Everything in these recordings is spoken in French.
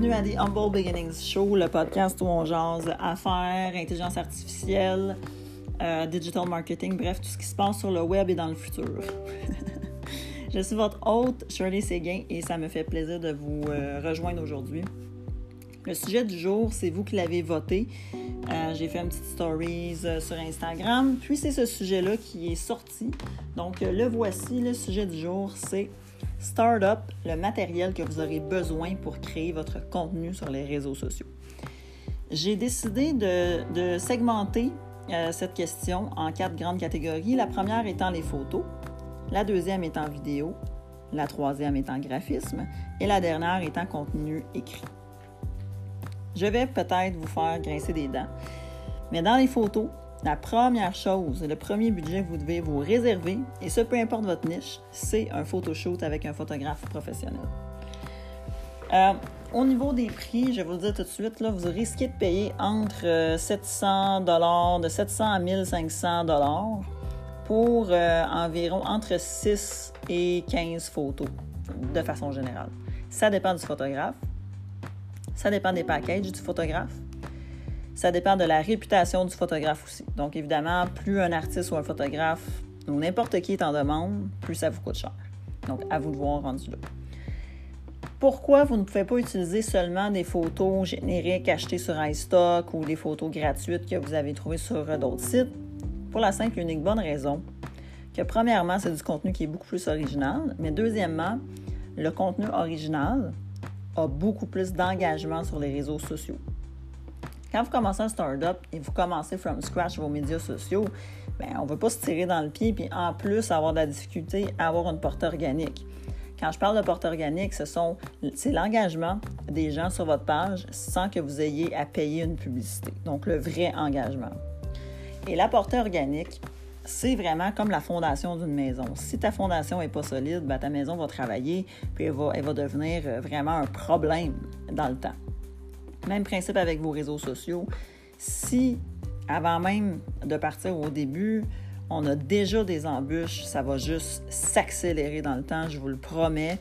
bienvenue à The Humble Beginnings Show, le podcast où on jase affaires, intelligence artificielle, euh, digital marketing, bref, tout ce qui se passe sur le web et dans le futur. Je suis votre hôte, Shirley Séguin, et ça me fait plaisir de vous euh, rejoindre aujourd'hui. Le sujet du jour, c'est vous qui l'avez voté. Euh, j'ai fait une petite stories sur Instagram, puis c'est ce sujet-là qui est sorti. Donc, le voici, le sujet du jour, c'est Startup, le matériel que vous aurez besoin pour créer votre contenu sur les réseaux sociaux. J'ai décidé de, segmenter euh, cette question en quatre grandes catégories. La première étant les photos, la deuxième étant vidéo, la troisième étant graphisme et la dernière étant contenu écrit. Je vais peut-être vous faire grincer des dents, mais dans les photos, la première chose, le premier budget que vous devez vous réserver, et ce peu importe votre niche, c'est un photoshoot avec un photographe professionnel. Euh, au niveau des prix, je vais vous le dire tout de suite, là, vous risquez de payer entre 700 euh, dollars, de 700 à 1500 dollars pour euh, environ entre 6 et 15 photos de façon générale. Ça dépend du photographe, ça dépend des packages du photographe, ça dépend de la réputation du photographe aussi. Donc, évidemment, plus un artiste ou un photographe ou n'importe qui est en demande, plus ça vous coûte cher. Donc, à vous de voir rendu là. Pourquoi vous ne pouvez pas utiliser seulement des photos génériques achetées sur iStock ou des photos gratuites que vous avez trouvées sur d'autres sites? Pour la simple et unique bonne raison que, premièrement, c'est du contenu qui est beaucoup plus original, mais deuxièmement, le contenu original a beaucoup plus d'engagement sur les réseaux sociaux. Quand vous commencez un startup et vous commencez from scratch vos médias sociaux, bien, on ne veut pas se tirer dans le pied puis en plus avoir de la difficulté à avoir une porte organique. Quand je parle de porte organique, ce c'est l'engagement des gens sur votre page sans que vous ayez à payer une publicité. Donc, le vrai engagement. Et la portée organique, c'est vraiment comme la fondation d'une maison. Si ta fondation n'est pas solide, bien, ta maison va travailler, puis elle va, elle va devenir vraiment un problème dans le temps. Même principe avec vos réseaux sociaux. Si, avant même de partir au début, on a déjà des embûches, ça va juste s'accélérer dans le temps, je vous le promets.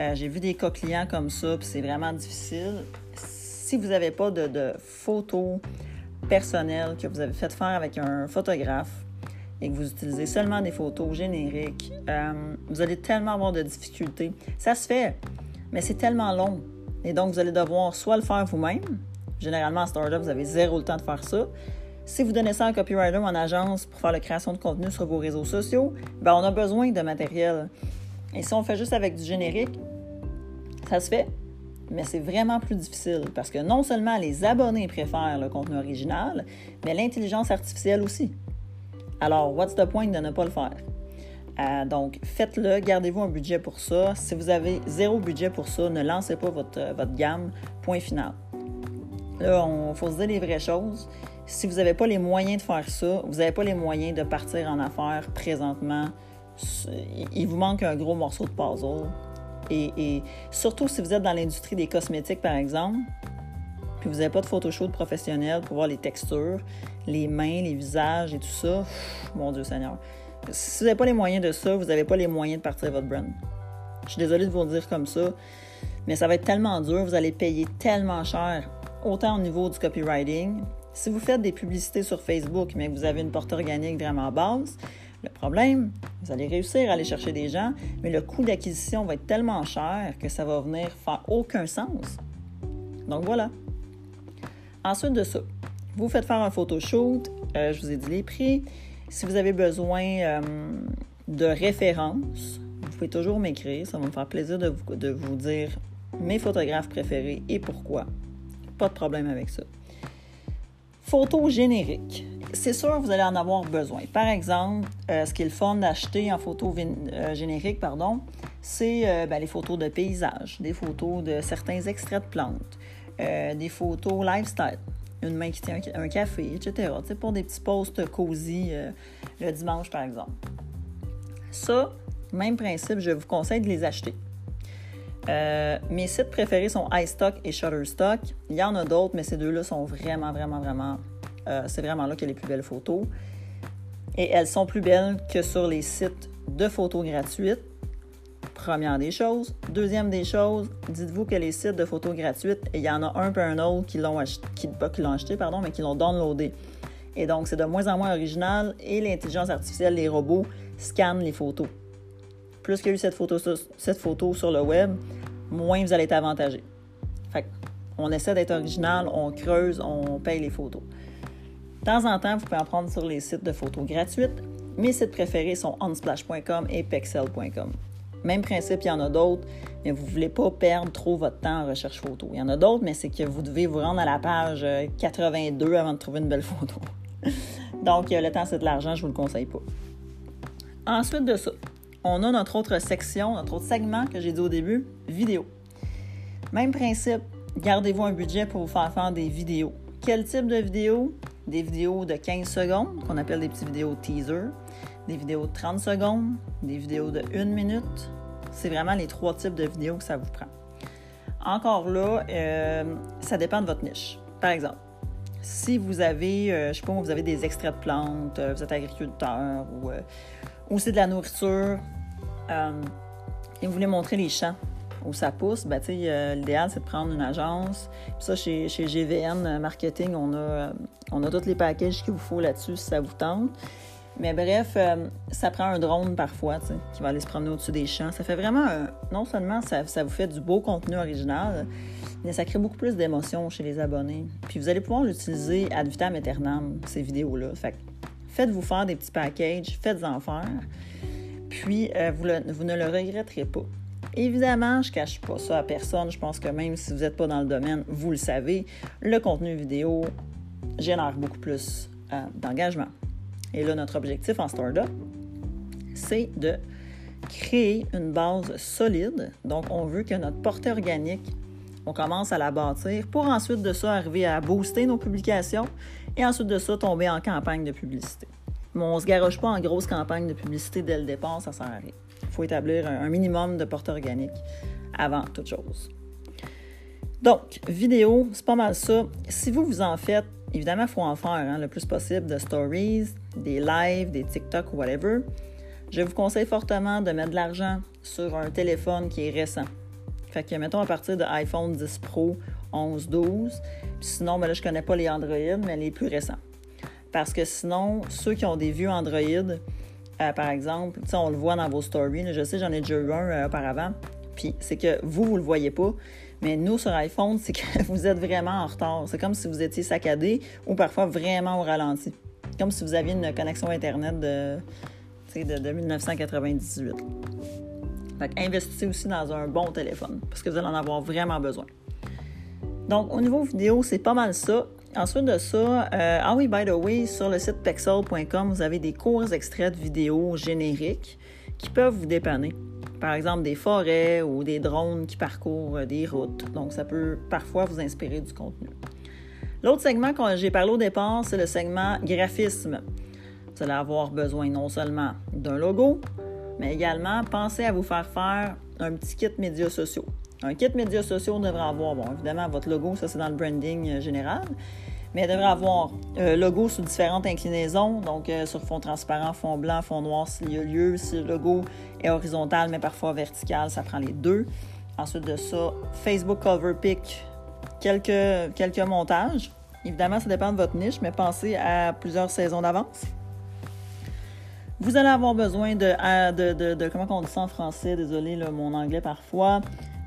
Euh, j'ai vu des cas clients comme ça, puis c'est vraiment difficile. Si vous n'avez pas de, photos personnelles que vous avez faites faire avec un photographe et que vous utilisez seulement des photos génériques, euh, vous allez tellement avoir de difficultés. Ça se fait, mais c'est tellement long. Et donc, vous allez devoir soit le faire vous-même. Généralement, en startup, vous avez zéro le temps de faire ça. Si vous donnez ça à un copywriter ou en agence pour faire la création de contenu sur vos réseaux sociaux, ben on a besoin de matériel. Et si on fait juste avec du générique, ça se fait, mais c'est vraiment plus difficile parce que non seulement les abonnés préfèrent le contenu original, mais l'intelligence artificielle aussi. Alors, what's the point de ne pas le faire? Euh, donc, faites-le, gardez-vous un budget pour ça. Si vous avez zéro budget pour ça, ne lancez pas votre, euh, gamme, point final. Là, il faut se dire les vraies choses. Si vous n'avez pas les moyens de faire ça, vous n'avez pas les moyens de partir en affaires présentement, il vous manque un gros morceau de puzzle. Et, surtout si vous êtes dans l'industrie des cosmétiques, par exemple, puis vous n'avez pas de photoshoot professionnel pour voir les textures, les mains, les visages et tout ça, mon Dieu Seigneur. Si vous n'avez pas les moyens de ça, vous n'avez pas les moyens de partir votre brand. Je suis désolée de vous le dire comme ça, mais ça va être tellement dur, vous allez payer tellement cher, autant au niveau du copywriting. Si vous faites des publicités sur Facebook, mais que vous avez une porte organique vraiment basse, le problème, vous allez réussir à aller chercher des gens, mais le coût d'acquisition va être tellement cher que ça va venir faire aucun sens. Donc voilà. Ensuite de ça, vous faites faire un photoshoot, euh, je vous ai dit les prix. Si vous avez besoin euh, de références, vous pouvez toujours m'écrire. Ça va me faire plaisir de vous, de vous dire mes photographes préférés et pourquoi. Pas de problème avec ça. Photos génériques. C'est sûr, vous allez en avoir besoin. Par exemple, euh, ce qui est le fun d'acheter en photo euh, générique, pardon, c'est ben, les photos de paysages, des photos de certains extraits de plantes, des photos lifestyle une main qui tient un, café, etc. pour des petits posts cosy euh, le dimanche, par exemple. Ça, même principe, je vous conseille de les acheter. Euh, mes sites préférés sont iStock et Shutterstock. Il y en a d'autres, mais ces deux-là sont vraiment, vraiment, vraiment. Euh, c'est vraiment là qu'il y a les plus belles photos. Et elles sont plus belles que sur les sites de photos gratuites. Première des choses. Deuxième des choses, dites-vous que les sites de photos gratuites, il y en a un peu un autre qui l'ont acheté, pardon, mais qui l'ont downloadé. Et donc, c'est de moins en moins original et l'intelligence artificielle, les robots, scannent les photos. Plus qu'il y a eu cette photo, sur le web, moins vous allez être avantagé. Fait on essaie d'être original, on creuse, on paye les photos. De temps en temps, vous pouvez en prendre sur les sites de photos gratuites. Mes sites préférés sont unsplash.com et pexel.com. Même principe, il y en a d'autres, mais vous ne voulez pas perdre trop votre temps en recherche photo. Il y en a d'autres, mais c'est que vous devez vous rendre à la page 82 euh, avant de trouver une belle photo. Donc, le temps, c'est de l'argent, je ne vous le conseille pas. Ensuite de ça, on a notre autre section, notre autre segment que j'ai dit au début, vidéo. Même principe, gardez-vous un budget pour vous faire faire des vidéos. Quel type de vidéo? Des vidéos de 15 secondes, qu'on appelle des petites vidéos teaser, des vidéos de 30 secondes, des vidéos de 1 minute. C'est vraiment les trois types de vidéos que ça vous prend. Encore là, euh, ça dépend de votre niche. Par exemple, si vous avez, euh, je sais pas, vous avez des extraits de plantes, euh, vous êtes agriculteur ou, ou c'est de la nourriture et vous voulez montrer les champs où ça pousse, ben, l'idéal, c'est de prendre une agence. Puis ça, chez, chez, GVN Marketing, on a, on a tous les packages qu'il vous faut là-dessus si ça vous tente. Mais bref, euh, ça prend un drone parfois, qui va aller se promener au-dessus des champs. Ça fait vraiment, non seulement ça, vous fait du beau contenu original, mais ça crée beaucoup plus d'émotions chez les abonnés. Puis vous allez pouvoir l'utiliser ad vitam aeternam, ces vidéos-là. Fait faites-vous faire des petits packages, faites-en faire, puis euh, vous, vous, ne le regretterez pas. Évidemment, je ne cache pas ça à personne. Je pense que même si vous n'êtes pas dans le domaine, vous le savez, le contenu vidéo génère beaucoup plus euh, d'engagement. Et là, notre objectif en startup, c'est de créer une base solide. Donc, on veut que notre portée organique, on commence à la bâtir pour ensuite de ça arriver à booster nos publications et ensuite de ça tomber en campagne de publicité. Mais on ne se garoche pas en grosse campagne de publicité dès le départ, ça sert à. Faut établir un minimum de portée organique avant toute chose. Donc, vidéo, c'est pas mal ça. Si vous vous en faites, évidemment, il faut en faire hein, le plus possible de stories, des lives, des TikTok ou whatever. Je vous conseille fortement de mettre de l'argent sur un téléphone qui est récent. Fait que, mettons, à partir de iPhone 10 Pro, 11, 12. sinon, ben là, je connais pas les Android, mais les plus récents. Parce que sinon, ceux qui ont des vieux Android, euh, par exemple, on le voit dans vos stories. je sais, j'en ai déjà eu un euh, auparavant. Puis c'est que vous, vous le voyez pas. Mais nous, sur iPhone, c'est que vous êtes vraiment en retard. C'est comme si vous étiez saccadé ou parfois vraiment au ralenti. Comme si vous aviez une connexion Internet de, de, de 1998. Fait investissez aussi dans un bon téléphone parce que vous allez en avoir vraiment besoin. Donc, au niveau vidéo, c'est pas mal ça. Ensuite de ça, euh, ah oui, by the way, sur le site pexel.com, vous avez des courts extraits de vidéos génériques qui peuvent vous dépanner. Par exemple, des forêts ou des drones qui parcourent des routes. Donc, ça peut parfois vous inspirer du contenu. L'autre segment que j'ai parlé au départ, c'est le segment graphisme. Vous allez avoir besoin non seulement d'un logo, mais également pensez à vous faire faire un petit kit médias sociaux. Un kit médias sociaux devrait avoir, bon, évidemment, votre logo, ça c'est dans le branding euh, général, mais il devrait avoir euh, logo sous différentes inclinaisons, donc euh, sur fond transparent, fond blanc, fond noir s'il y a lieu. Si le logo est horizontal mais parfois vertical, ça prend les deux. Ensuite de ça, Facebook Cover Pick quelques, quelques montages. Évidemment, ça dépend de votre niche, mais pensez à plusieurs saisons d'avance. Vous allez avoir besoin de, de, de, comment on dit ça en français, désolé mon anglais parfois,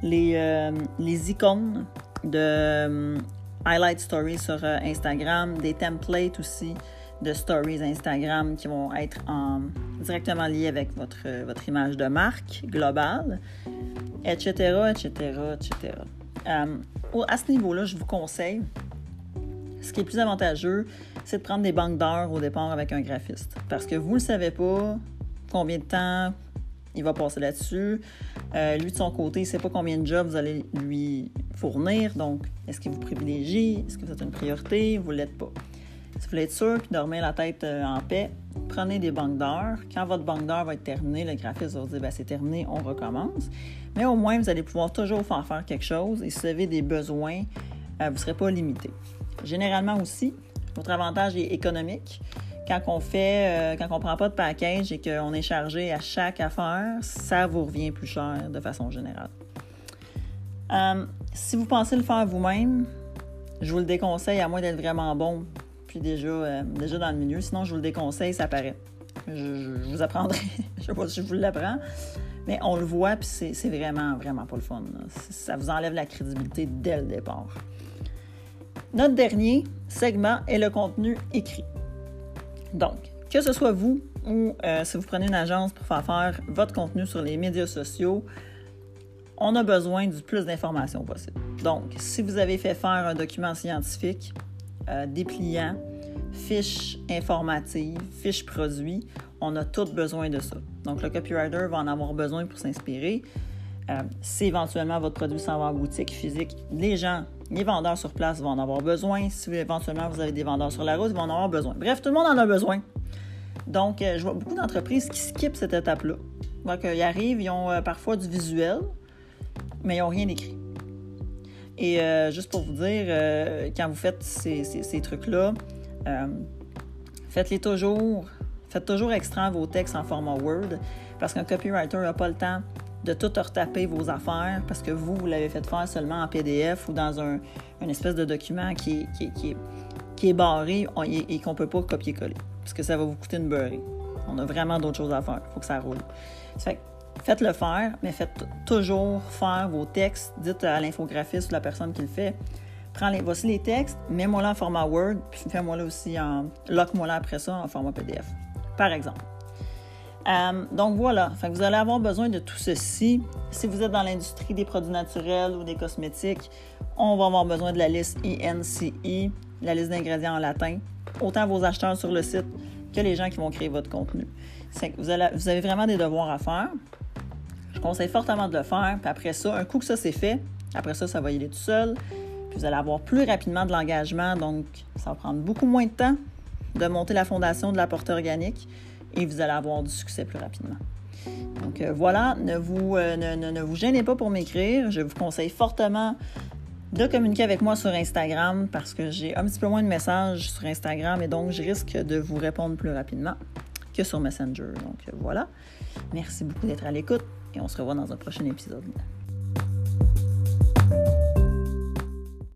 les, euh, les icônes de euh, highlight stories sur euh, Instagram, des templates aussi de stories Instagram qui vont être en, directement liés avec votre, votre image de marque globale, etc., etc., etc. à ce niveau-là, je vous conseille ce qui est plus avantageux, c'est de prendre des banques d'heures au départ avec un graphiste. Parce que vous ne savez pas combien de temps il va passer là-dessus. Euh, lui, de son côté, il ne sait pas combien de jobs vous allez lui fournir. Donc, est-ce qu'il vous privilégie? Est-ce que vous êtes une priorité? Vous ne l'êtes pas. Si vous voulez être sûr puis dormir la tête euh, en paix, prenez des banques d'heures. Quand votre banque d'heures va être terminée, le graphiste va vous dire ben, c'est terminé, on recommence. Mais au moins, vous allez pouvoir toujours faire faire quelque chose et si vous avez des besoins, euh, vous ne serez pas limité. Généralement aussi, votre avantage est économique. Quand on fait, euh, quand on prend pas de package et qu'on est chargé à chaque affaire, ça vous revient plus cher de façon générale. Euh, si vous pensez le faire vous-même, je vous le déconseille à moins d'être vraiment bon, puis déjà, euh, déjà dans le milieu. Sinon, je vous le déconseille, ça paraît. Je, vous apprendrai. je sais pas si je vous l'apprends. Mais on le voit, puis c'est vraiment, vraiment pas le fun. Ça vous enlève la crédibilité dès le départ. Notre dernier segment est le contenu écrit. Donc, que ce soit vous ou euh, si vous prenez une agence pour faire faire votre contenu sur les médias sociaux, on a besoin du plus d'informations possible. Donc, si vous avez fait faire un document scientifique, euh, dépliant, fiches informatives, fiches produits, on a tous besoin de ça. Donc, le copywriter va en avoir besoin pour s'inspirer. Euh, si éventuellement votre produit s'en va en boutique physique, les gens, les vendeurs sur place vont en avoir besoin. Si éventuellement vous avez des vendeurs sur la route, ils vont en avoir besoin. Bref, tout le monde en a besoin. Donc, euh, je vois beaucoup d'entreprises qui skippent cette étape-là. Donc, ils arrivent, ils ont parfois du visuel, mais ils n'ont rien écrit. Et euh, juste pour vous dire, euh, quand vous faites ces, trucs-là, euh, faites-les toujours. Faites toujours extraire vos textes en format Word parce qu'un copywriter n'a pas le temps de tout retaper vos affaires parce que vous, vous l'avez fait faire seulement en PDF ou dans un une espèce de document qui est, qui barré et, qu'on ne peut pas copier-coller parce que ça va vous coûter une beurrée. On a vraiment d'autres choses à faire. Il faut que ça roule. fait faites-le faire, mais faites toujours faire vos textes. Dites à l'infographiste ou la personne qui le fait, prends les, voici les textes, mets-moi là en format Word, puis fais-moi là aussi en, lock-moi là après ça en format PDF, par exemple. Euh, donc voilà, vous allez avoir besoin de tout ceci. Si vous êtes dans l'industrie des produits naturels ou des cosmétiques, on va avoir besoin de la liste INCI, la liste d'ingrédients en latin, autant vos acheteurs sur le site que les gens qui vont créer votre contenu. Vous, vous avez vraiment des devoirs à faire. Je conseille fortement de le faire. Puis après ça, un coup que ça c'est fait, après ça, ça va y aller tout seul. Puis vous allez avoir plus rapidement de l'engagement. Donc, ça va prendre beaucoup moins de temps de monter la fondation de la portée organique et vous allez avoir du succès plus rapidement. Donc euh, voilà, ne vous, euh, ne, vous gênez pas pour m'écrire. Je vous conseille fortement de communiquer avec moi sur Instagram parce que j'ai un petit peu moins de messages sur Instagram et donc je risque de vous répondre plus rapidement que sur Messenger. Donc euh, voilà. Merci beaucoup d'être à l'écoute et on se revoit dans un prochain épisode.